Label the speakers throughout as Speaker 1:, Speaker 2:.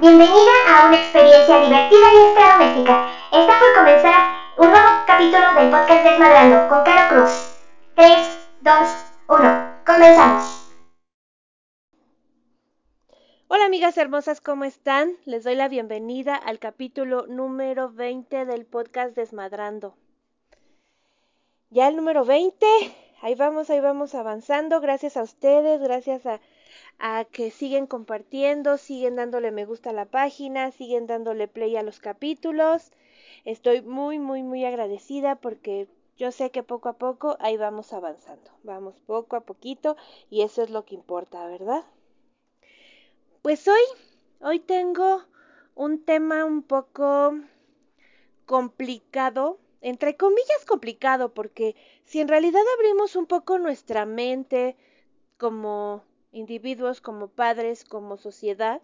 Speaker 1: bienvenida a una experiencia divertida y extradoméstica. Está por comenzar un nuevo capítulo del podcast Desmadrando con Caro Cruz. 3, 2, 1, comenzamos.
Speaker 2: Hola amigas hermosas, ¿cómo están? Les doy la bienvenida al capítulo número 20 del podcast Desmadrando. Ya el número 20, ahí vamos, ahí vamos avanzando, gracias a ustedes, gracias a a que siguen compartiendo, siguen dándole me gusta a la página, siguen dándole play a los capítulos. Estoy muy, muy, muy agradecida porque yo sé que poco a poco ahí vamos avanzando. Vamos poco a poquito y eso es lo que importa, ¿verdad? Pues hoy, hoy tengo un tema un poco complicado, entre comillas complicado, porque si en realidad abrimos un poco nuestra mente como individuos, como padres, como sociedad,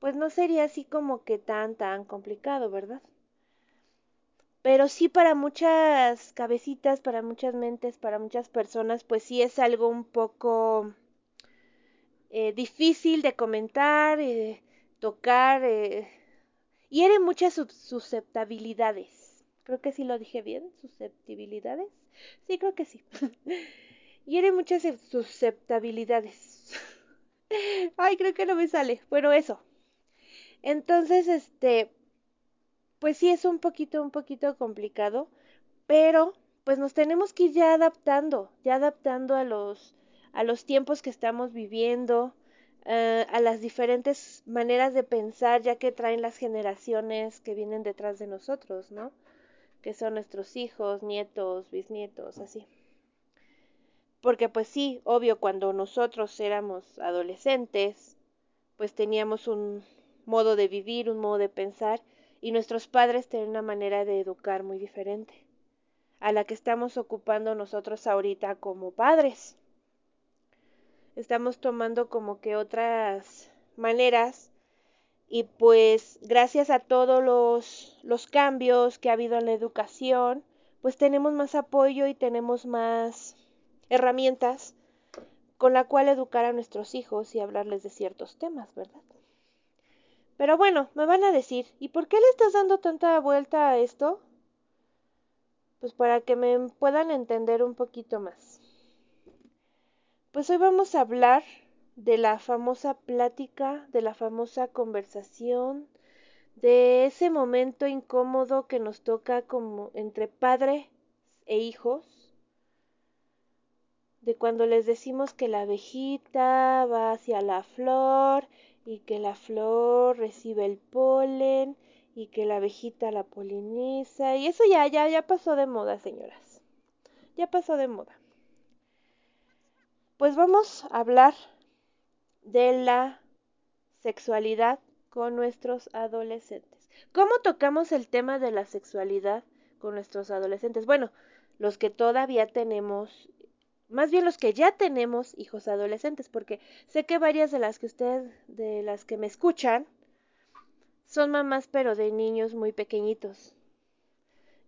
Speaker 2: pues no sería así como que tan, tan complicado, ¿verdad? Pero sí para muchas cabecitas, para muchas mentes, para muchas personas, pues sí es algo un poco eh, difícil de comentar, eh, tocar, eh, hiere muchas susceptibilidades. Creo que sí lo dije bien, susceptibilidades. Sí, creo que sí. hiere muchas susceptibilidades. Ay, creo que no me sale. Bueno, eso. Entonces, este, pues sí es un poquito, un poquito complicado, pero pues nos tenemos que ir ya adaptando, ya adaptando a los, a los tiempos que estamos viviendo, uh, a las diferentes maneras de pensar ya que traen las generaciones que vienen detrás de nosotros, ¿no? Que son nuestros hijos, nietos, bisnietos, así. Porque pues sí, obvio, cuando nosotros éramos adolescentes, pues teníamos un modo de vivir, un modo de pensar, y nuestros padres tenían una manera de educar muy diferente a la que estamos ocupando nosotros ahorita como padres. Estamos tomando como que otras maneras y pues gracias a todos los, los cambios que ha habido en la educación, pues tenemos más apoyo y tenemos más herramientas con la cual educar a nuestros hijos y hablarles de ciertos temas, ¿verdad? Pero bueno, me van a decir, ¿y por qué le estás dando tanta vuelta a esto? Pues para que me puedan entender un poquito más. Pues hoy vamos a hablar de la famosa plática, de la famosa conversación, de ese momento incómodo que nos toca como entre padre e hijos, de cuando les decimos que la abejita va hacia la flor y que la flor recibe el polen y que la abejita la poliniza y eso ya ya ya pasó de moda, señoras. Ya pasó de moda. Pues vamos a hablar de la sexualidad con nuestros adolescentes. ¿Cómo tocamos el tema de la sexualidad con nuestros adolescentes? Bueno, los que todavía tenemos más bien los que ya tenemos hijos adolescentes, porque sé que varias de las que ustedes, de las que me escuchan, son mamás, pero de niños muy pequeñitos.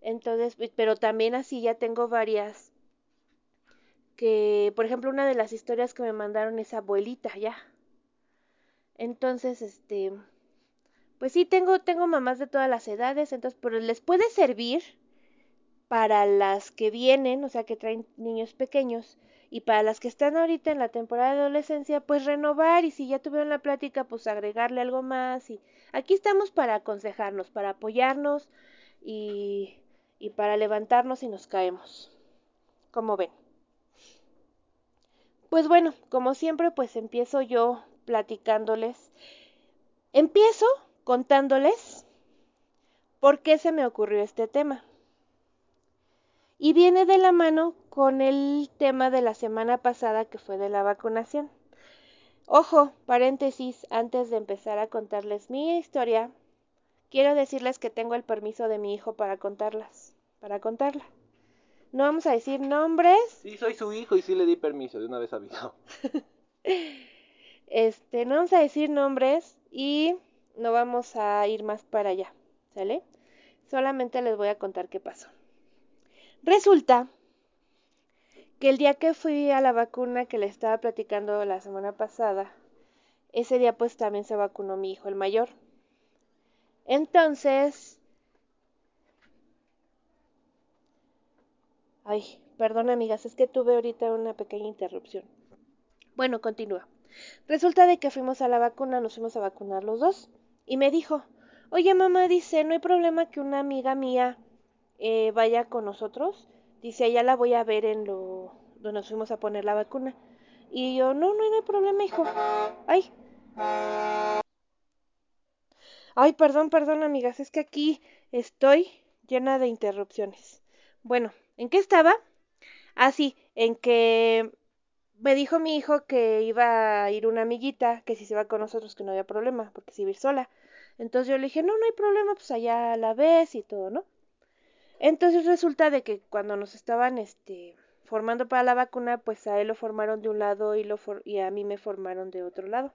Speaker 2: Entonces, pero también así ya tengo varias que, por ejemplo, una de las historias que me mandaron es abuelita ya. Entonces, este, pues sí tengo tengo mamás de todas las edades, entonces, pero les puede servir para las que vienen, o sea, que traen niños pequeños, y para las que están ahorita en la temporada de adolescencia, pues renovar y si ya tuvieron la plática, pues agregarle algo más. Y aquí estamos para aconsejarnos, para apoyarnos y, y para levantarnos si nos caemos. Como ven. Pues bueno, como siempre, pues empiezo yo platicándoles. Empiezo contándoles por qué se me ocurrió este tema y viene de la mano con el tema de la semana pasada que fue de la vacunación. Ojo, paréntesis, antes de empezar a contarles mi historia, quiero decirles que tengo el permiso de mi hijo para contarlas, para contarla. No vamos a decir nombres.
Speaker 3: Sí, soy su hijo y sí le di permiso, de una vez avisado.
Speaker 2: este, no vamos a decir nombres y no vamos a ir más para allá, ¿sale? Solamente les voy a contar qué pasó. Resulta que el día que fui a la vacuna que le estaba platicando la semana pasada, ese día pues también se vacunó mi hijo, el mayor. Entonces, ay, perdón amigas, es que tuve ahorita una pequeña interrupción. Bueno, continúa. Resulta de que fuimos a la vacuna, nos fuimos a vacunar los dos, y me dijo, oye mamá, dice, no hay problema que una amiga mía eh, vaya con nosotros, dice, allá la voy a ver en lo donde nos fuimos a poner la vacuna. Y yo, no, no, no hay problema, hijo. Ay. Ay, perdón, perdón, amigas, es que aquí estoy llena de interrupciones. Bueno, ¿en qué estaba? Ah, sí, en que me dijo mi hijo que iba a ir una amiguita, que si se va con nosotros que no había problema, porque si iba a ir sola. Entonces yo le dije, no, no hay problema, pues allá la ves y todo, ¿no? Entonces resulta de que cuando nos estaban, este, formando para la vacuna, pues a él lo formaron de un lado y, lo y a mí me formaron de otro lado.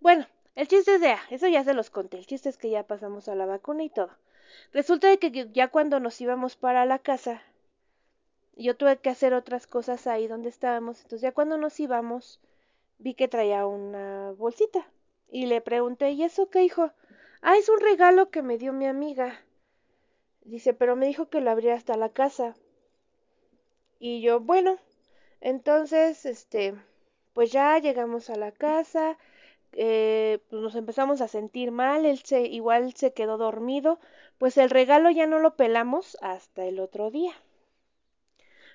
Speaker 2: Bueno, el chiste es de, ah, eso ya se los conté, el chiste es que ya pasamos a la vacuna y todo. Resulta de que ya cuando nos íbamos para la casa, yo tuve que hacer otras cosas ahí donde estábamos, entonces ya cuando nos íbamos, vi que traía una bolsita y le pregunté, ¿y eso qué hijo? Ah, es un regalo que me dio mi amiga. Dice, pero me dijo que lo abría hasta la casa. Y yo, bueno, entonces, este, pues ya llegamos a la casa, eh, pues nos empezamos a sentir mal, él se, igual se quedó dormido, pues el regalo ya no lo pelamos hasta el otro día.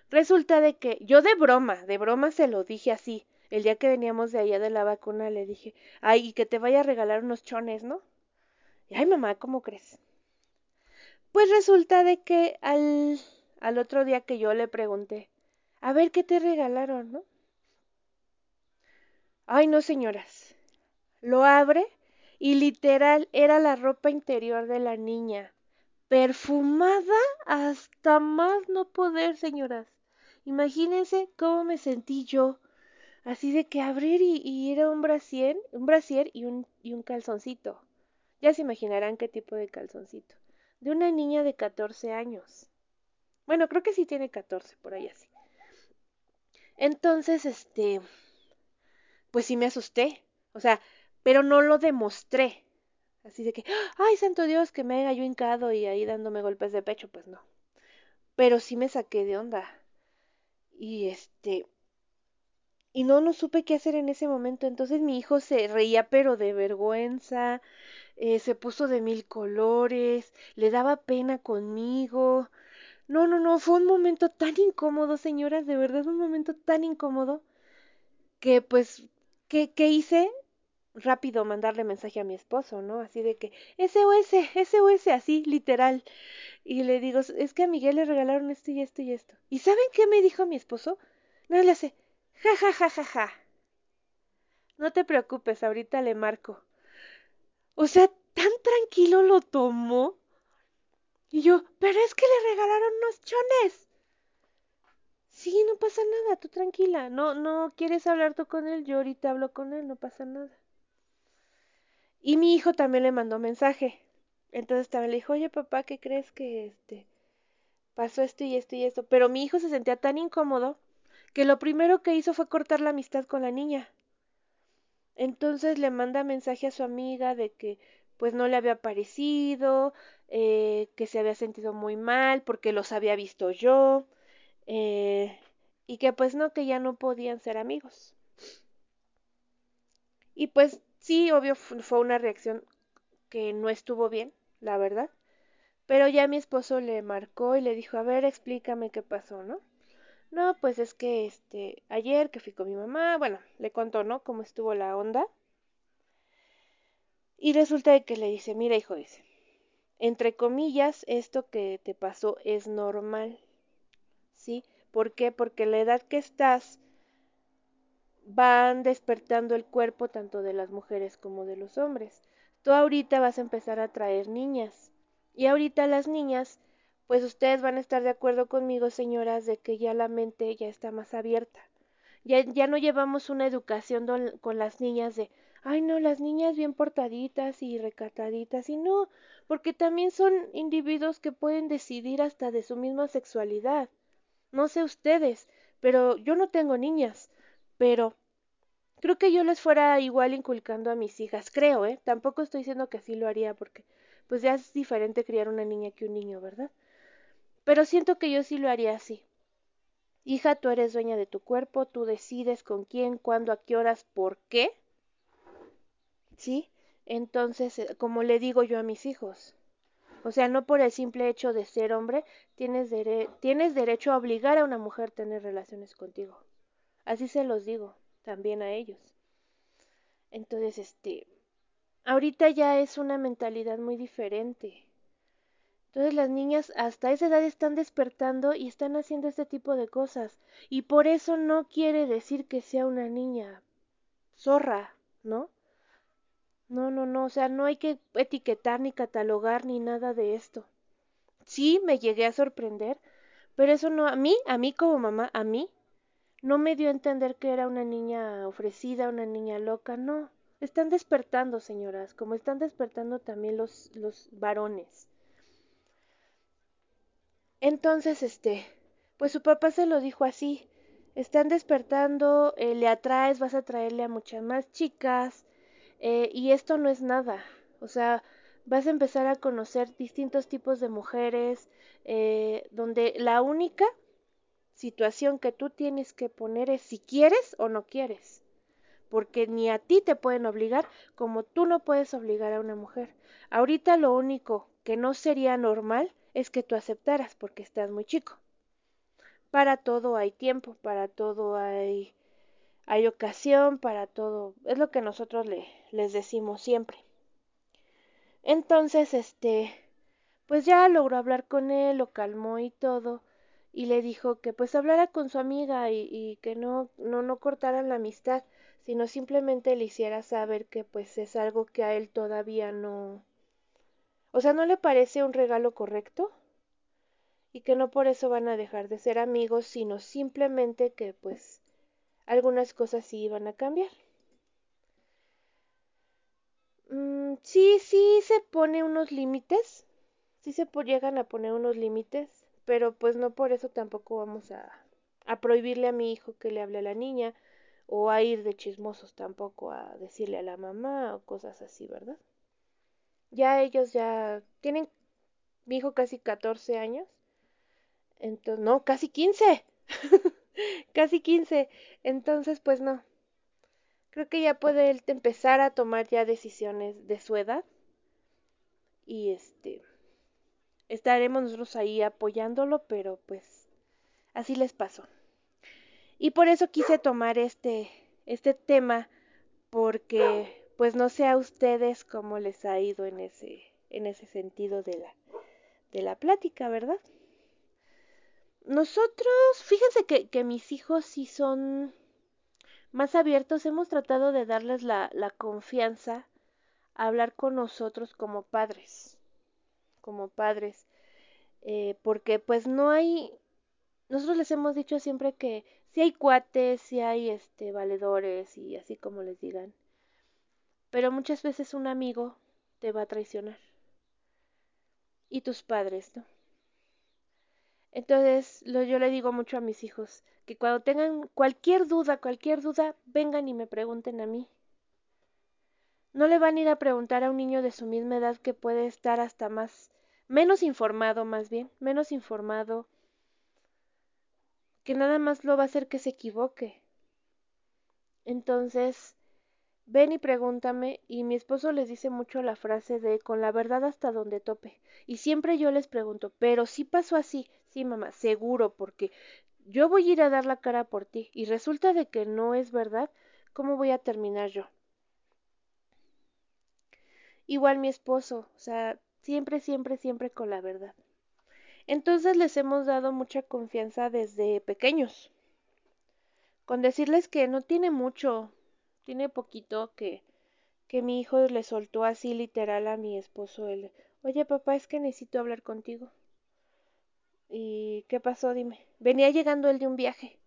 Speaker 2: Resulta de que yo de broma, de broma se lo dije así, el día que veníamos de allá de la vacuna le dije, ay, y que te vaya a regalar unos chones, ¿no? Y ay, mamá, ¿cómo crees? Pues resulta de que al al otro día que yo le pregunté, a ver qué te regalaron, ¿no? Ay, no, señoras. Lo abre y literal era la ropa interior de la niña, perfumada hasta más no poder, señoras. Imagínense cómo me sentí yo, así de que abrir y, era un brasier, un brasier y un, y un calzoncito. Ya se imaginarán qué tipo de calzoncito. De una niña de 14 años. Bueno, creo que sí tiene 14, por ahí así. Entonces, este, pues sí me asusté. O sea, pero no lo demostré. Así de que, ay, santo Dios, que me haya yo hincado y ahí dándome golpes de pecho, pues no. Pero sí me saqué de onda. Y este, y no, no supe qué hacer en ese momento. Entonces mi hijo se reía, pero de vergüenza, eh, se puso de mil colores, le daba pena conmigo. No, no, no, fue un momento tan incómodo, señoras, de verdad, un momento tan incómodo que pues, ¿qué, qué hice? Rápido mandarle mensaje a mi esposo, ¿no? Así de que, SOS, SOS, así, literal. Y le digo, es que a Miguel le regalaron esto y esto y esto. ¿Y saben qué me dijo mi esposo? No le hace, ja, ja, ja, ja, ja. No te preocupes, ahorita le marco. O sea, tan tranquilo lo tomó y yo, pero es que le regalaron unos chones. Sí, no pasa nada, tú tranquila. No, no quieres hablar tú con él, yo ahorita hablo con él, no pasa nada. Y mi hijo también le mandó mensaje. Entonces también le dijo, oye papá, ¿qué crees que este pasó esto y esto y esto? Pero mi hijo se sentía tan incómodo que lo primero que hizo fue cortar la amistad con la niña. Entonces le manda mensaje a su amiga de que pues no le había parecido, eh, que se había sentido muy mal porque los había visto yo, eh, y que pues no, que ya no podían ser amigos. Y pues sí, obvio fue una reacción que no estuvo bien, la verdad. Pero ya mi esposo le marcó y le dijo, a ver, explícame qué pasó, ¿no? No, pues es que este, ayer que fui con mi mamá, bueno, le contó, ¿no? Cómo estuvo la onda. Y resulta que le dice, mira hijo, dice, entre comillas, esto que te pasó es normal. ¿Sí? ¿Por qué? Porque la edad que estás van despertando el cuerpo tanto de las mujeres como de los hombres. Tú ahorita vas a empezar a traer niñas. Y ahorita las niñas, pues ustedes van a estar de acuerdo conmigo, señoras, de que ya la mente ya está más abierta. Ya, ya no llevamos una educación con las niñas de ay no, las niñas bien portaditas y recataditas, y no, porque también son individuos que pueden decidir hasta de su misma sexualidad. No sé ustedes, pero yo no tengo niñas, pero creo que yo les fuera igual inculcando a mis hijas, creo, ¿eh? Tampoco estoy diciendo que así lo haría porque pues ya es diferente criar una niña que un niño, ¿verdad? Pero siento que yo sí lo haría así. Hija, tú eres dueña de tu cuerpo, tú decides con quién, cuándo, a qué horas, por qué. ¿Sí? Entonces, eh, como le digo yo a mis hijos, o sea, no por el simple hecho de ser hombre, tienes, tienes derecho a obligar a una mujer a tener relaciones contigo. Así se los digo también a ellos. Entonces, este, ahorita ya es una mentalidad muy diferente. Entonces las niñas hasta esa edad están despertando y están haciendo este tipo de cosas. Y por eso no quiere decir que sea una niña zorra, ¿no? No, no, no, o sea, no hay que etiquetar ni catalogar ni nada de esto. Sí, me llegué a sorprender, pero eso no, a mí, a mí como mamá, a mí, no me dio a entender que era una niña ofrecida, una niña loca, no. Están despertando, señoras, como están despertando también los, los varones. Entonces, este, pues su papá se lo dijo así, están despertando, eh, le atraes, vas a traerle a muchas más chicas, eh, y esto no es nada, o sea, vas a empezar a conocer distintos tipos de mujeres, eh, donde la única situación que tú tienes que poner es si quieres o no quieres, porque ni a ti te pueden obligar como tú no puedes obligar a una mujer. Ahorita lo único que no sería normal es que tú aceptaras porque estás muy chico. Para todo hay tiempo, para todo hay, hay ocasión, para todo. Es lo que nosotros le, les decimos siempre. Entonces, este, pues ya logró hablar con él, lo calmó y todo, y le dijo que pues hablara con su amiga y, y que no, no, no cortaran la amistad, sino simplemente le hiciera saber que pues es algo que a él todavía no, o sea, ¿no le parece un regalo correcto? Y que no por eso van a dejar de ser amigos, sino simplemente que pues algunas cosas sí van a cambiar. Mm, sí, sí se pone unos límites, sí se llegan a poner unos límites, pero pues no por eso tampoco vamos a, a prohibirle a mi hijo que le hable a la niña o a ir de chismosos tampoco a decirle a la mamá o cosas así, ¿verdad? Ya ellos ya tienen mi hijo casi 14 años. Entonces, no, casi 15. casi 15. Entonces, pues no. Creo que ya puede él empezar a tomar ya decisiones de su edad. Y este estaremos nosotros ahí apoyándolo, pero pues así les pasó. Y por eso quise tomar este este tema porque pues no sé a ustedes cómo les ha ido en ese, en ese sentido de la, de la plática, ¿verdad? Nosotros, fíjense que, mis hijos sí son más abiertos, hemos tratado de darles la, la confianza a hablar con nosotros como padres, como padres, eh, porque pues no hay, nosotros les hemos dicho siempre que si hay cuates, si hay este valedores y así como les digan, pero muchas veces un amigo te va a traicionar. Y tus padres, ¿no? Entonces, lo, yo le digo mucho a mis hijos, que cuando tengan cualquier duda, cualquier duda, vengan y me pregunten a mí. No le van a ir a preguntar a un niño de su misma edad que puede estar hasta más, menos informado más bien, menos informado, que nada más lo va a hacer que se equivoque. Entonces, Ven y pregúntame, y mi esposo les dice mucho la frase de con la verdad hasta donde tope. Y siempre yo les pregunto, pero si pasó así, sí mamá, seguro, porque yo voy a ir a dar la cara por ti, y resulta de que no es verdad, ¿cómo voy a terminar yo? Igual mi esposo, o sea, siempre, siempre, siempre con la verdad. Entonces les hemos dado mucha confianza desde pequeños. Con decirles que no tiene mucho, tiene poquito que, que mi hijo le soltó así literal a mi esposo el, oye papá, es que necesito hablar contigo. ¿Y qué pasó? Dime. Venía llegando él de un viaje.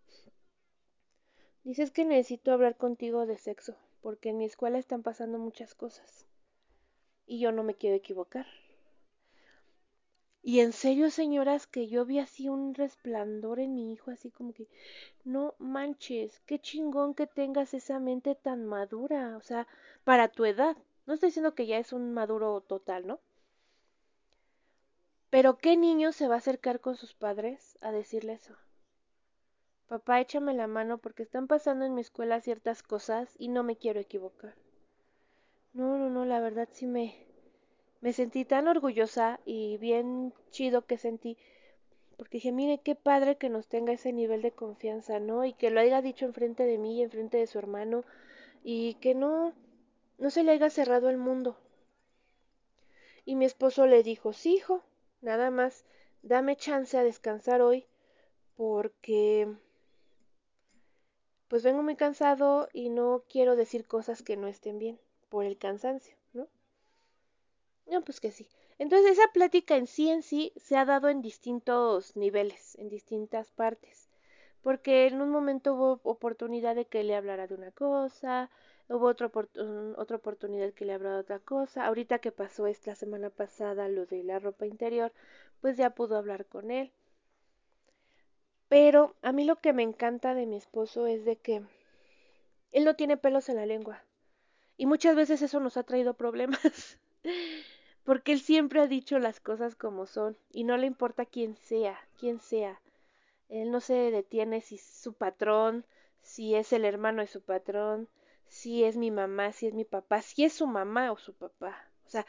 Speaker 2: Dices que necesito hablar contigo de sexo, porque en mi escuela están pasando muchas cosas. Y yo no me quiero equivocar. Y en serio, señoras, que yo vi así un resplandor en mi hijo, así como que, no manches, qué chingón que tengas esa mente tan madura, o sea, para tu edad. No estoy diciendo que ya es un maduro total, ¿no? Pero ¿qué niño se va a acercar con sus padres a decirle eso? Papá, échame la mano porque están pasando en mi escuela ciertas cosas y no me quiero equivocar. No, no, no, la verdad sí me, me sentí tan orgullosa y bien chido que sentí, porque dije, mire qué padre que nos tenga ese nivel de confianza, ¿no? Y que lo haya dicho enfrente de mí y enfrente de su hermano, y que no, no se le haya cerrado el mundo. Y mi esposo le dijo, sí, hijo, nada más, dame chance a descansar hoy, porque pues vengo muy cansado y no quiero decir cosas que no estén bien por el cansancio, ¿no? Pues que sí. Entonces esa plática en sí en sí se ha dado en distintos niveles, en distintas partes. Porque en un momento hubo oportunidad de que le hablara de una cosa, hubo otra, otra oportunidad que le hablara de otra cosa. Ahorita que pasó esta semana pasada lo de la ropa interior, pues ya pudo hablar con él. Pero a mí lo que me encanta de mi esposo es de que él no tiene pelos en la lengua. Y muchas veces eso nos ha traído problemas. porque él siempre ha dicho las cosas como son y no le importa quién sea, quién sea. Él no se detiene si es su patrón, si es el hermano de su patrón, si es mi mamá, si es mi papá, si es su mamá o su papá. O sea,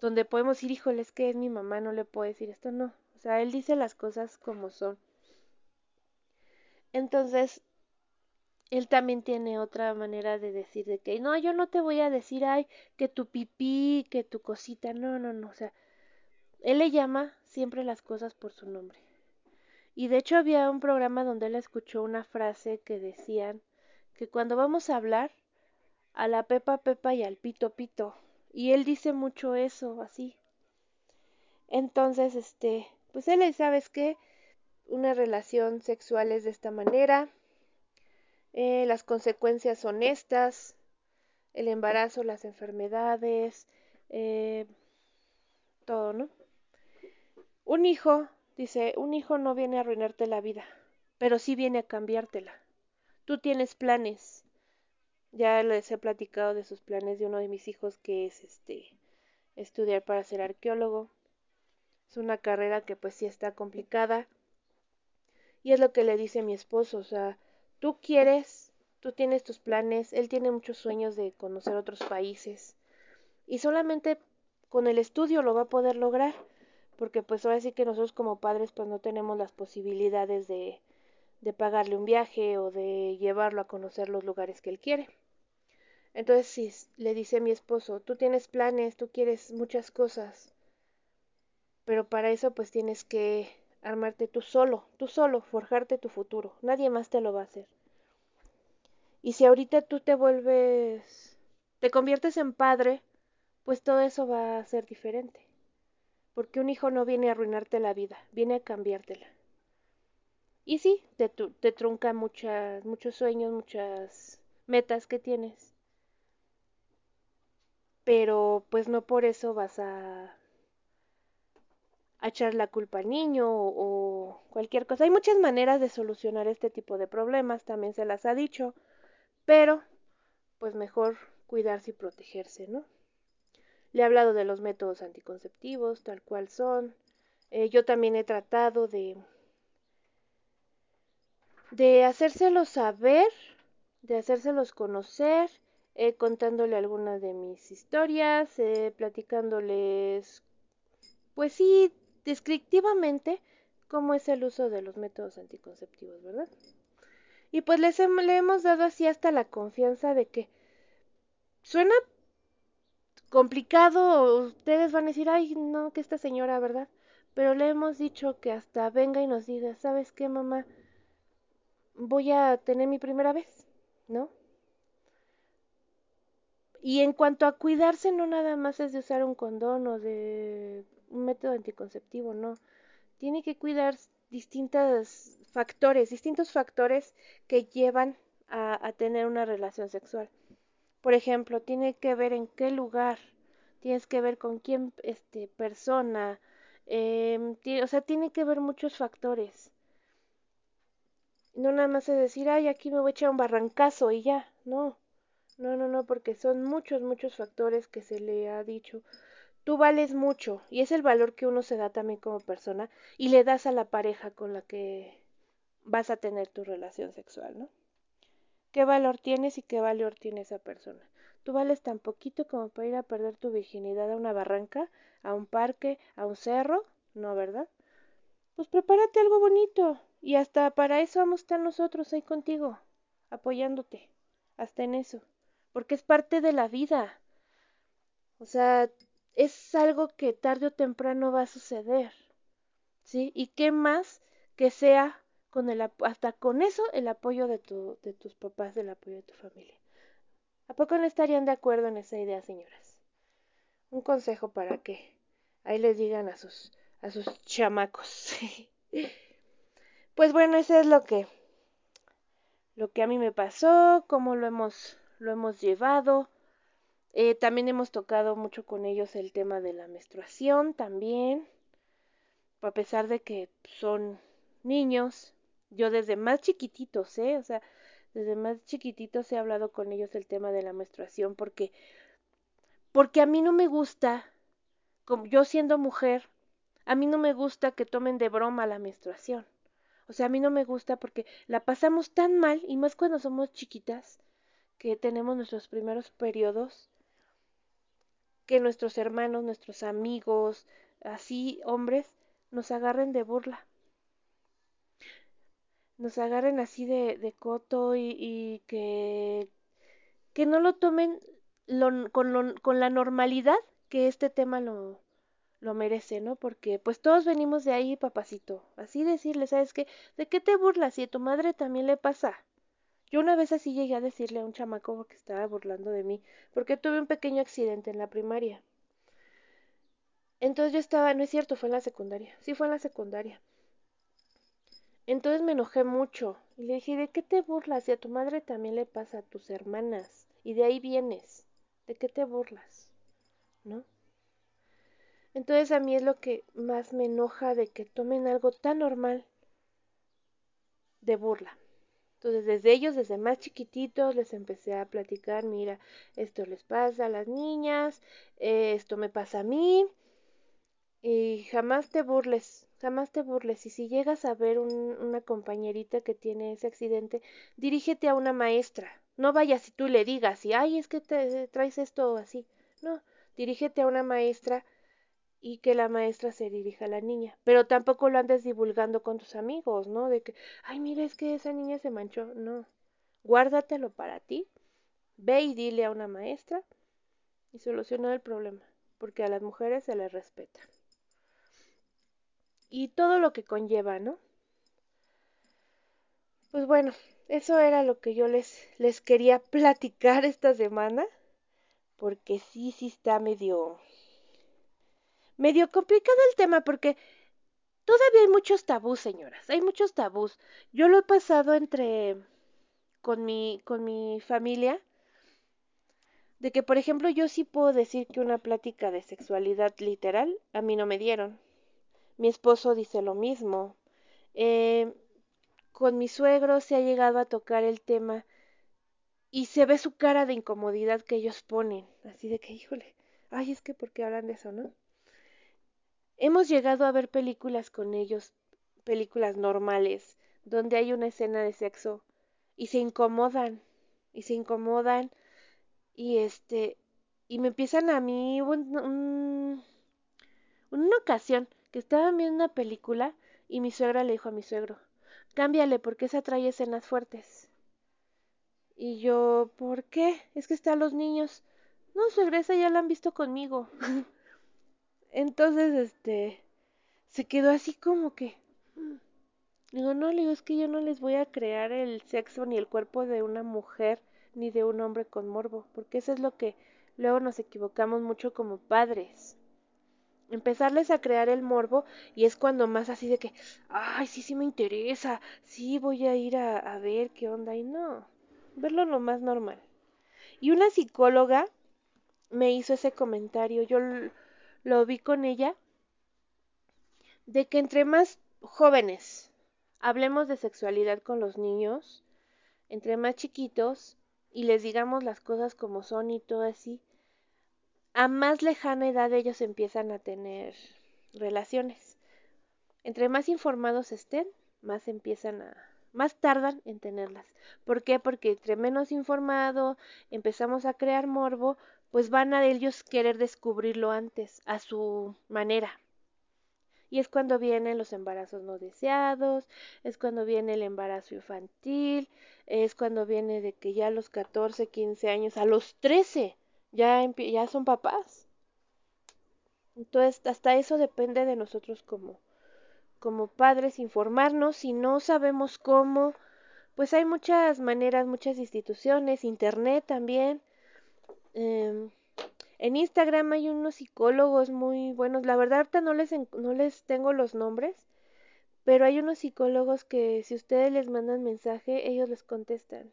Speaker 2: donde podemos ir, híjoles, que es mi mamá, no le puedo decir esto, no. O sea, él dice las cosas como son. Entonces, él también tiene otra manera de decir de que no, yo no te voy a decir, ay, que tu pipí, que tu cosita, no, no, no, o sea, él le llama siempre las cosas por su nombre. Y de hecho había un programa donde él escuchó una frase que decían que cuando vamos a hablar, a la pepa pepa y al pito pito. Y él dice mucho eso, así. Entonces, este, pues él, ¿sabes qué? Una relación sexual es de esta manera, eh, las consecuencias son estas, el embarazo, las enfermedades, eh, todo, ¿no? Un hijo, dice, un hijo no viene a arruinarte la vida, pero sí viene a cambiártela. Tú tienes planes. Ya les he platicado de sus planes de uno de mis hijos que es este estudiar para ser arqueólogo. Es una carrera que pues sí está complicada. Y es lo que le dice mi esposo, o sea, tú quieres, tú tienes tus planes, él tiene muchos sueños de conocer otros países y solamente con el estudio lo va a poder lograr, porque pues ahora sí que nosotros como padres pues no tenemos las posibilidades de, de pagarle un viaje o de llevarlo a conocer los lugares que él quiere. Entonces si le dice a mi esposo, tú tienes planes, tú quieres muchas cosas, pero para eso pues tienes que armarte tú solo, tú solo, forjarte tu futuro. Nadie más te lo va a hacer. Y si ahorita tú te vuelves, te conviertes en padre, pues todo eso va a ser diferente. Porque un hijo no viene a arruinarte la vida, viene a cambiártela. Y sí, te, te trunca muchas, muchos sueños, muchas metas que tienes. Pero pues no por eso vas a a echar la culpa al niño o, cualquier cosa. Hay muchas maneras de solucionar este tipo de problemas, también se las ha dicho, pero pues mejor cuidarse y protegerse, ¿no? Le he hablado de los métodos anticonceptivos, tal cual son. Eh, yo también he tratado de, de hacérselos saber, de hacérselos conocer, eh, contándole algunas de mis historias, eh, platicándoles, pues sí, descriptivamente cómo es el uso de los métodos anticonceptivos, ¿verdad? Y pues les le hemos dado así hasta la confianza de que suena complicado, ustedes van a decir, ay, no, que esta señora, ¿verdad? Pero le hemos dicho que hasta venga y nos diga, ¿sabes qué, mamá? Voy a tener mi primera vez, ¿no? Y en cuanto a cuidarse, no nada más es de usar un condón o de un método anticonceptivo, no. Tiene que cuidar distintos factores, distintos factores que llevan a, tener una relación sexual. Por ejemplo, tiene que ver en qué lugar, tienes que ver con quién este, persona, Em, o sea, tiene que ver muchos factores. No nada más es decir, ay, aquí me voy a echar un barrancazo y ya. No, no, no, no, porque son muchos, muchos factores que se le ha dicho. Tú vales mucho y es el valor que uno se da también como persona y le das a la pareja con la que vas a tener tu relación sexual, ¿no? ¿Qué valor tienes y qué valor tiene esa persona? Tú vales tan poquito como para ir a perder tu virginidad a una barranca, a un parque, a un cerro, ¿no, verdad? Pues prepárate algo bonito, y hasta para eso vamos a estar nosotros ahí contigo, apoyándote, hasta en eso, porque es parte de la vida. O sea, es algo que tarde o temprano va a suceder. ¿Sí? ¿Y qué más que sea con el hasta con eso el apoyo de tu, de tus papás, el apoyo de tu familia? ¿A poco no estarían de acuerdo en esa idea, señoras? Un consejo para que ahí les digan a sus a sus chamacos. Pues bueno, eso es lo que lo que a mí me pasó, cómo lo hemos lo hemos llevado. Eh, también hemos tocado mucho con ellos el tema de la menstruación también. A pesar de que son niños, yo desde más chiquititos, ¿eh? O sea, desde más chiquititos he hablado con ellos el tema de la menstruación porque porque a mí no me gusta, como yo siendo mujer, a mí no me gusta que tomen de broma la menstruación. O sea, a mí no me gusta porque la pasamos tan mal, y más cuando somos chiquitas, que tenemos nuestros primeros periodos, que nuestros hermanos, nuestros amigos, así hombres, nos agarren de burla. Nos agarren así de, de coto y, que, que no lo tomen con, con la normalidad que este tema lo, lo merece, ¿no? Porque pues todos venimos de ahí, papacito. Así decirle, ¿sabes qué? ¿De qué te burlas? Si a tu madre también le pasa. Yo una vez así llegué a decirle a un chamaco que estaba burlando de mí, porque tuve un pequeño accidente en la primaria. Entonces yo estaba, no es cierto, fue en la secundaria. Sí, fue en la secundaria. Entonces me enojé mucho y le dije, ¿de qué te burlas? Si a tu madre también le pasa a tus hermanas y de ahí vienes. ¿De qué te burlas? ¿No? Entonces a mí es lo que más me enoja de que tomen algo tan normal de burla. Entonces desde ellos, desde más chiquititos, les empecé a platicar, mira, esto les pasa a las niñas, eh, esto me pasa a mí, y jamás te burles, jamás te burles. Y si llegas a ver una compañerita que tiene ese accidente, dirígete a una maestra. No vayas y tú le digas, y ay, es que te traes esto así. No, dirígete a una maestra y que la maestra se dirija a la niña. Pero tampoco lo andes divulgando con tus amigos, ¿no? De que, ay, mira, es que esa niña se manchó. No, guárdatelo para ti. Ve y dile a una maestra y soluciona el problema, porque a las mujeres se les respeta. Y todo lo que conlleva, ¿no? Pues bueno, eso era lo que yo les, les quería platicar esta semana, porque sí, sí está medio, medio complicado el tema porque todavía hay muchos tabús, señoras, hay muchos tabús. Yo lo he pasado entre con mi con mi familia de que por ejemplo yo sí puedo decir que una plática de sexualidad literal a mí no me dieron. Mi esposo dice lo mismo. Eh, con mi suegro se ha llegado a tocar el tema y se ve su cara de incomodidad que ellos ponen, así de que, híjole, ay, es que ¿por qué hablan de eso, no? Hemos llegado a ver películas con ellos, películas normales, donde hay una escena de sexo y se incomodan, y se incomodan, y este, y me empiezan a mí un, una ocasión que estaban viendo una película y mi suegra le dijo a mi suegro, cámbiale porque esa trae escenas fuertes. Y yo, ¿por qué? Es que están los niños. No, suegra, esa ya la han visto conmigo. Entonces, este, se quedó así como que... Mm. Digo, no, digo, es que yo no les voy a crear el sexo ni el cuerpo de una mujer ni de un hombre con morbo, porque eso es lo que luego nos equivocamos mucho como padres. Empezarles a crear el morbo y es cuando más así de que, ay, sí, sí me interesa, sí voy a ir a, a ver qué onda y no, verlo lo más normal. Y una psicóloga me hizo ese comentario, yo lo vi con ella de que entre más jóvenes hablemos de sexualidad con los niños, entre más chiquitos, y les digamos las cosas como son y todo así, a más lejana edad ellos empiezan a tener relaciones. Entre más informados estén, más empiezan a, más tardan en tenerlas. ¿Por qué? Porque entre menos informado empezamos a crear morbo, pues van a ellos querer descubrirlo antes, a su manera. Y es cuando vienen los embarazos no deseados, es cuando viene el embarazo infantil, es cuando viene de que ya a los 14, 15 años, a los 13, ya, ya son papás. Entonces, hasta eso depende de nosotros como, como padres, informarnos. Si no sabemos cómo, pues hay muchas maneras, muchas instituciones, internet también. Eh, en Instagram hay unos psicólogos muy buenos. La verdad, ahorita no les, no les tengo los nombres, pero hay unos psicólogos que si ustedes les mandan mensaje, ellos les contestan.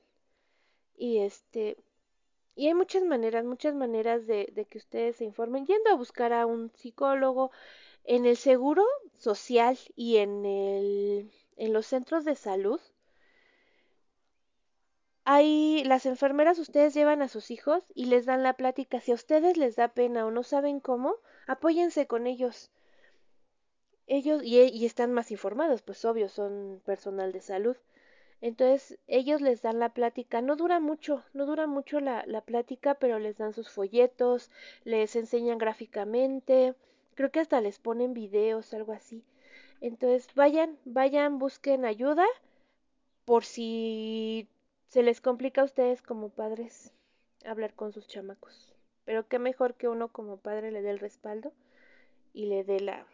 Speaker 2: Y este, y hay muchas maneras, muchas maneras de, de, que ustedes se informen, yendo a buscar a un psicólogo en el seguro social y en, el, en los centros de salud. Ahí las enfermeras ustedes llevan a sus hijos y les dan la plática. Si a ustedes les da pena o no saben cómo, apóyense con ellos. Ellos y, están más informados, pues obvio, son personal de salud. Entonces ellos les dan la plática, no dura mucho, no dura mucho la, plática, pero les dan sus folletos, les enseñan gráficamente, creo que hasta les ponen videos, algo así. Entonces vayan, vayan, busquen ayuda por si se les complica a ustedes como padres hablar con sus chamacos. Pero qué mejor que uno como padre le dé el respaldo y le dé la,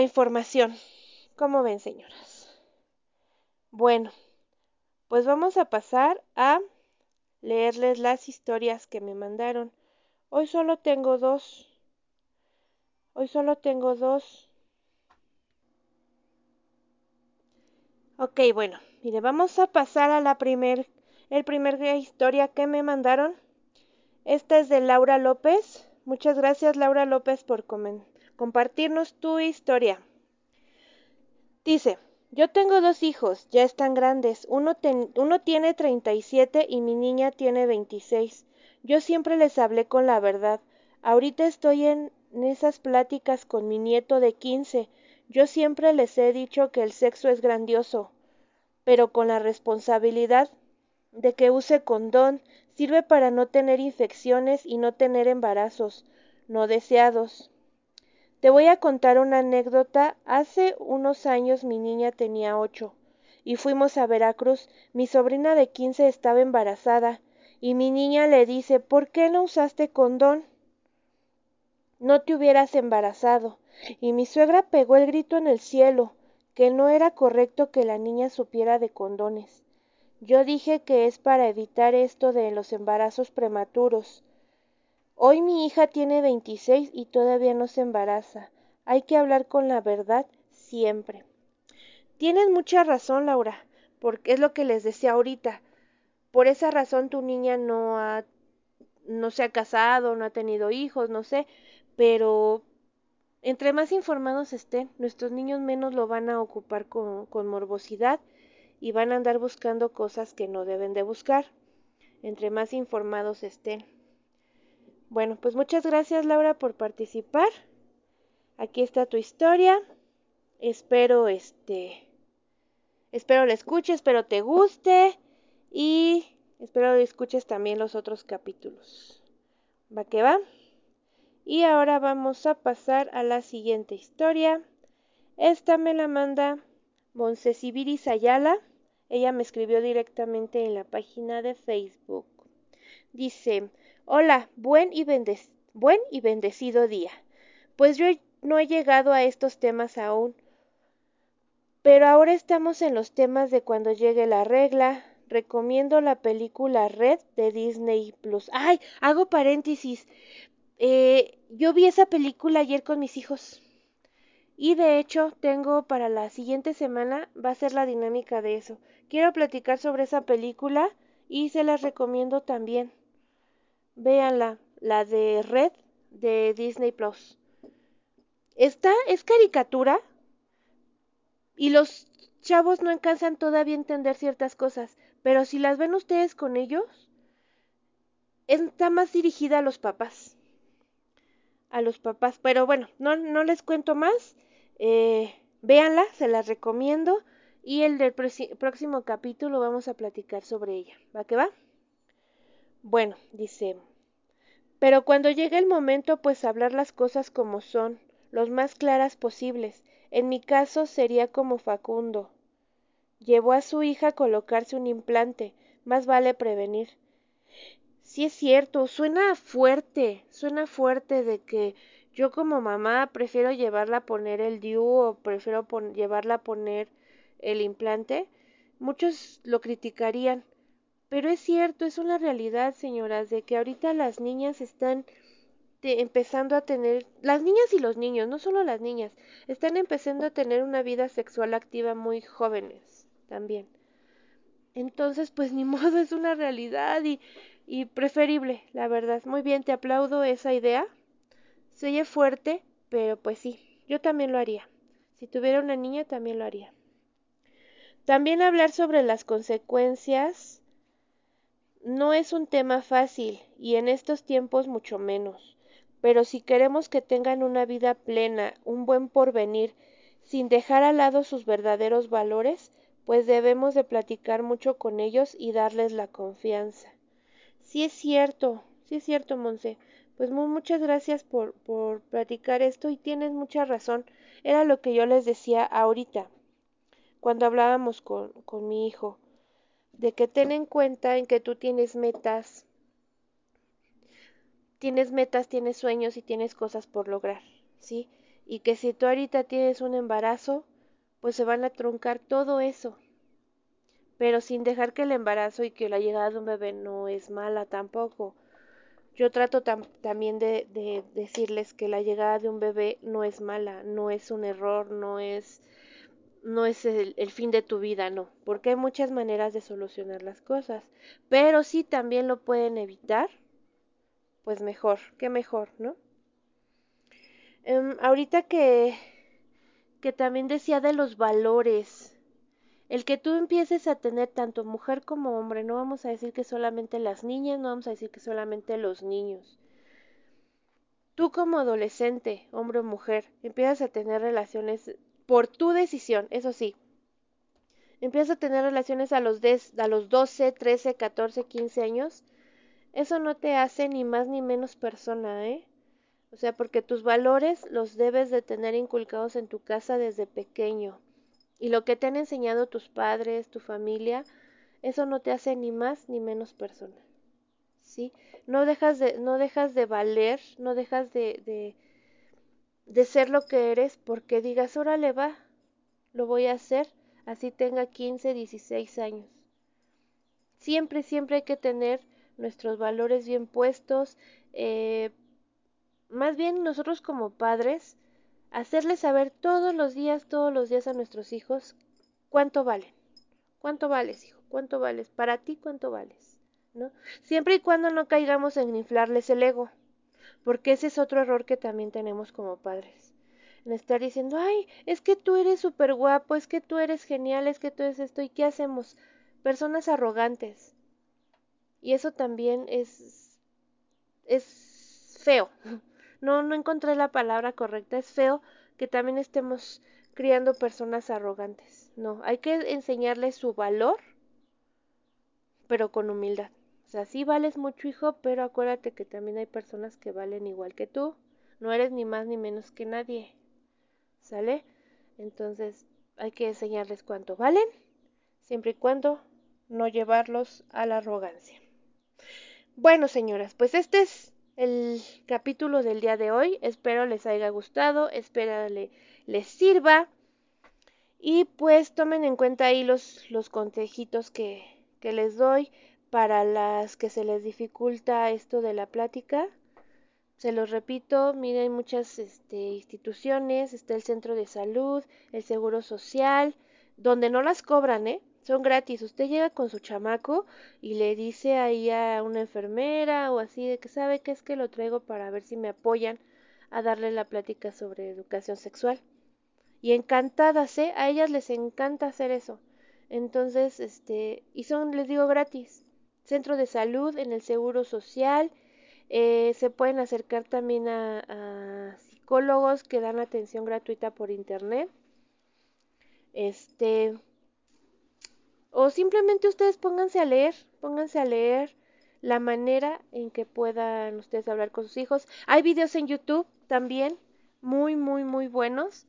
Speaker 2: información. ¿Cómo ven, señoras? Bueno, pues vamos a pasar a leerles las historias que me mandaron. Hoy solo tengo dos. Hoy solo tengo dos. Ok, bueno, mire, vamos a pasar a la primer, el primer historia que me mandaron. Esta es de Laura López. Muchas gracias Laura López por compartirnos tu historia. Dice, yo tengo dos hijos, ya están grandes. Uno, uno tiene 37 y mi niña tiene 26. Yo siempre les hablé con la verdad. Ahorita estoy en esas pláticas con mi nieto de 15 yo siempre les he dicho que el sexo es grandioso, pero con la responsabilidad de que use condón, sirve para no tener infecciones y no tener embarazos no deseados. Te voy a contar una anécdota. Hace unos años mi niña tenía ocho y fuimos a Veracruz. Mi sobrina de quince estaba embarazada y mi niña le dice ¿Por qué no usaste condón? No te hubieras embarazado y mi suegra pegó el grito en el cielo, que no era correcto que la niña supiera de condones. Yo dije que es para evitar esto de los embarazos prematuros. Hoy mi hija tiene 26 y todavía no se embaraza. Hay que hablar con la verdad siempre. Tienes mucha razón, Laura, porque es lo que les decía ahorita. Por esa razón tu niña no ha no se ha casado, no ha tenido hijos, no sé, pero entre más informados estén, nuestros niños menos lo van a ocupar con, con, morbosidad y van a andar buscando cosas que no deben de buscar. Entre más informados estén. Bueno, pues muchas gracias Laura por participar. Aquí está tu historia. Espero este espero la escuches, espero te guste y espero escuches también los otros capítulos. ¿Va que va? Y ahora vamos a pasar a la siguiente historia. Esta me la manda Moncesibiris Ayala. Ella me escribió directamente en la página de Facebook. Dice, hola, buen y, buen y bendecido día. Pues yo no he llegado a estos temas aún, pero ahora estamos en los temas de cuando llegue la regla. Recomiendo la película Red de Disney Plus. ¡Ay! Hago paréntesis. Eh, yo vi esa película ayer con mis hijos. Y de hecho, tengo para la siguiente semana, va a ser la dinámica de eso. Quiero platicar sobre esa película y se las recomiendo también. Véanla, la de Red de Disney Plus. Está, es caricatura y los chavos no alcanzan todavía a entender ciertas cosas, pero si las ven ustedes con ellos, está más dirigida a los papás. A los papás. Pero bueno, no, no les cuento más. Eh, véanla, se las recomiendo. Y el del próximo capítulo vamos a platicar sobre ella. ¿Va que va? Bueno, dice. Pero cuando llegue el momento, pues hablar las cosas como son, los más claras posibles. En mi caso sería como Facundo. Llevó a su hija a colocarse un implante. Más vale prevenir. Sí es cierto, suena fuerte, suena fuerte de que yo como mamá prefiero llevarla a poner el DIU o prefiero llevarla a poner el implante. Muchos lo criticarían, pero es cierto, es una realidad, señoras, de que ahorita las niñas están empezando a tener, las niñas y los niños, no solo las niñas, están empezando a tener una vida sexual activa muy jóvenes también. Entonces, pues ni modo, es una realidad y, y preferible, la verdad. Muy bien, te aplaudo esa idea. Se oye fuerte, pero pues sí, yo también lo haría. Si tuviera una niña, también lo haría. También hablar sobre las consecuencias no es un tema fácil y en estos tiempos mucho menos. Pero si queremos que tengan una vida plena, un buen porvenir, sin dejar al lado sus verdaderos valores, pues debemos de platicar mucho con ellos y darles la confianza. Sí es cierto, sí es cierto, Monse. Pues muchas gracias por, por platicar esto y tienes mucha razón. Era lo que yo les decía ahorita, cuando hablábamos con, con mi hijo, de que ten en cuenta en que tú tienes metas, tienes metas, tienes sueños y tienes cosas por lograr, ¿sí? Y que si tú ahorita tienes un embarazo, pues se van a truncar todo eso. Pero sin dejar que el embarazo y que la llegada de un bebé no es mala tampoco. Yo trato también de, de, decirles que la llegada de un bebé no es mala, no es un error, no es, no es el, fin de tu vida, no, porque hay muchas maneras de solucionar las cosas, pero si también lo pueden evitar, pues mejor, qué mejor, ¿no? Um, ahorita que, que también decía de los valores, el que tú empieces a tener tanto mujer como hombre, no vamos a decir que solamente las niñas, no vamos a decir que solamente los niños. Tú como adolescente, hombre o mujer, empiezas a tener relaciones por tu decisión, eso sí. Empiezas a tener relaciones a los, a los 12, 13, 14, 15 años eso no te hace ni más ni menos persona, ¿eh? O sea, porque tus valores los debes de tener inculcados en tu casa desde pequeño. Y lo que te han enseñado tus padres, tu familia, eso no te hace ni más ni menos persona. ¿Sí? No dejas de, no dejas de valer, no dejas de, de, de ser lo que eres porque digas, órale va, lo voy a hacer, así tenga 15, 16 años. Siempre, siempre hay que tener nuestros valores bien puestos, eh, más bien nosotros como padres, hacerles saber todos los días, todos los días a nuestros hijos cuánto valen. ¿Cuánto vales, hijo? ¿Cuánto vales? Para ti, ¿cuánto vales? ¿No? Siempre y cuando no caigamos en inflarles el ego, porque ese es otro error que también tenemos como padres. En estar diciendo, ay, es que tú eres súper guapo, es que tú eres genial, es que tú eres esto, ¿y qué hacemos? Personas arrogantes, y eso también es, es feo. No, no encontré la palabra correcta. Es feo que también estemos criando personas arrogantes. No, hay que enseñarles su valor, pero con humildad. O sea, sí vales mucho, hijo, pero acuérdate que también hay personas que valen igual que tú. No eres ni más ni menos que nadie. ¿Sale? Entonces, hay que enseñarles cuánto valen, siempre y cuando no llevarlos a la arrogancia. Bueno, señoras, pues este es el capítulo del día de hoy. Espero les haya gustado, espero les sirva. Y pues tomen en cuenta ahí los, los consejitos que, que les doy para las que se les dificulta esto de la plática. Se los repito, miren muchas este, instituciones, está el centro de salud, el seguro social, donde no las cobran, ¿eh? Son gratis. Usted llega con su chamaco y le dice ahí a una enfermera o así de que sabe que es que lo traigo para ver si me apoyan a darle la plática sobre educación sexual. Y encantadas, ¿eh? A ellas les encanta hacer eso. Entonces, este, y son, les digo, gratis. Centro de salud, en el Seguro Social, eh, se pueden acercar también a, a, psicólogos que dan atención gratuita por internet. Este, o simplemente ustedes pónganse a leer, pónganse a leer la manera en que puedan ustedes hablar con sus hijos. Hay videos en YouTube también, muy, muy, muy buenos.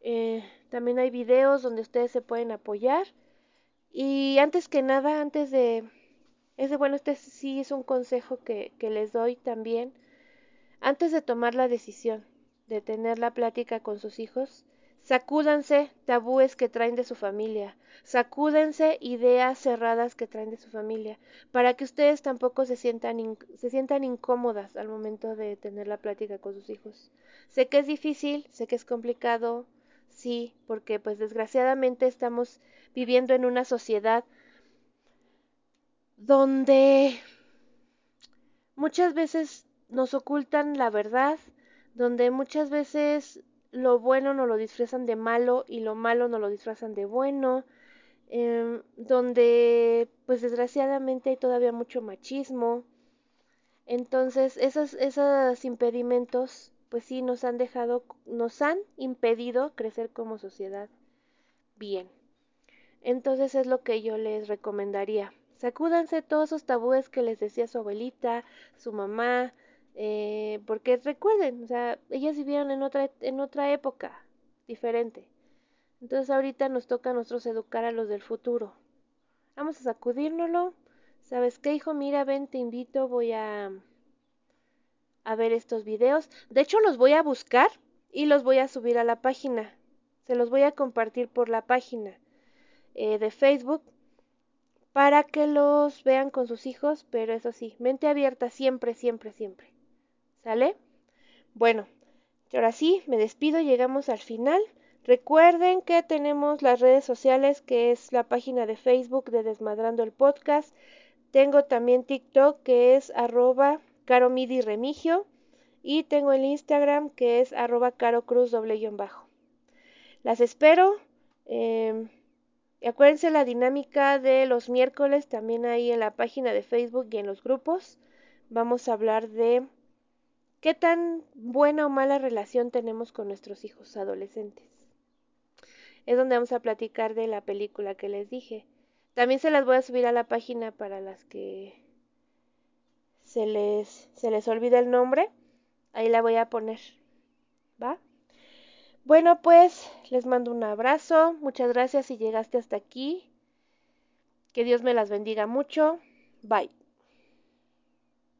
Speaker 2: Eh, también hay videos donde ustedes se pueden apoyar. Y antes que nada, antes de... Ese, bueno, este sí es un consejo que, que les doy también. Antes de tomar la decisión de tener la plática con sus hijos, Sacúdanse tabúes que traen de su familia, sacúdense ideas cerradas que traen de su familia, para que ustedes tampoco se sientan, se sientan incómodas al momento de tener la plática con sus hijos. Sé que es difícil, sé que es complicado, sí, porque pues desgraciadamente estamos viviendo en una sociedad donde muchas veces nos ocultan la verdad, donde muchas veces lo bueno no lo disfrazan de malo y lo malo no lo disfrazan de bueno, eh, donde pues desgraciadamente hay todavía mucho machismo. Entonces esos, esos impedimentos pues sí nos han dejado, nos han impedido crecer como sociedad bien. Entonces es lo que yo les recomendaría. Sacúdanse todos esos tabúes que les decía su abuelita, su mamá, eh, porque recuerden, o sea, ellas vivieron en otra, en otra época diferente. Entonces ahorita nos toca a nosotros educar a los del futuro. Vamos a sacudírnoslo. ¿Sabes qué, hijo? Mira, ven, te invito, voy a, a ver estos videos. De hecho, los voy a buscar y los voy a subir a la página. Se los voy a compartir por la página eh, de Facebook para que los vean con sus hijos, pero eso sí, mente abierta siempre, siempre, siempre. ¿Sale? Bueno, ahora sí, me despido, llegamos al final. Recuerden que tenemos las redes sociales, que es la página de Facebook de Desmadrando el Podcast. Tengo también TikTok, que es arroba remigio. Y tengo el Instagram, que es arroba carocruz doble bajo. Las espero. Eh, acuérdense la dinámica de los miércoles, también ahí en la página de Facebook y en los grupos. Vamos a hablar de ¿Qué tan buena o mala relación tenemos con nuestros hijos adolescentes? Es donde vamos a platicar de la película que les dije. También se las voy a subir a la página para las que se les, se les olvida el nombre. Ahí la voy a poner. ¿Va? Bueno, pues les mando un abrazo. Muchas gracias si llegaste hasta aquí. Que Dios me las bendiga mucho. Bye.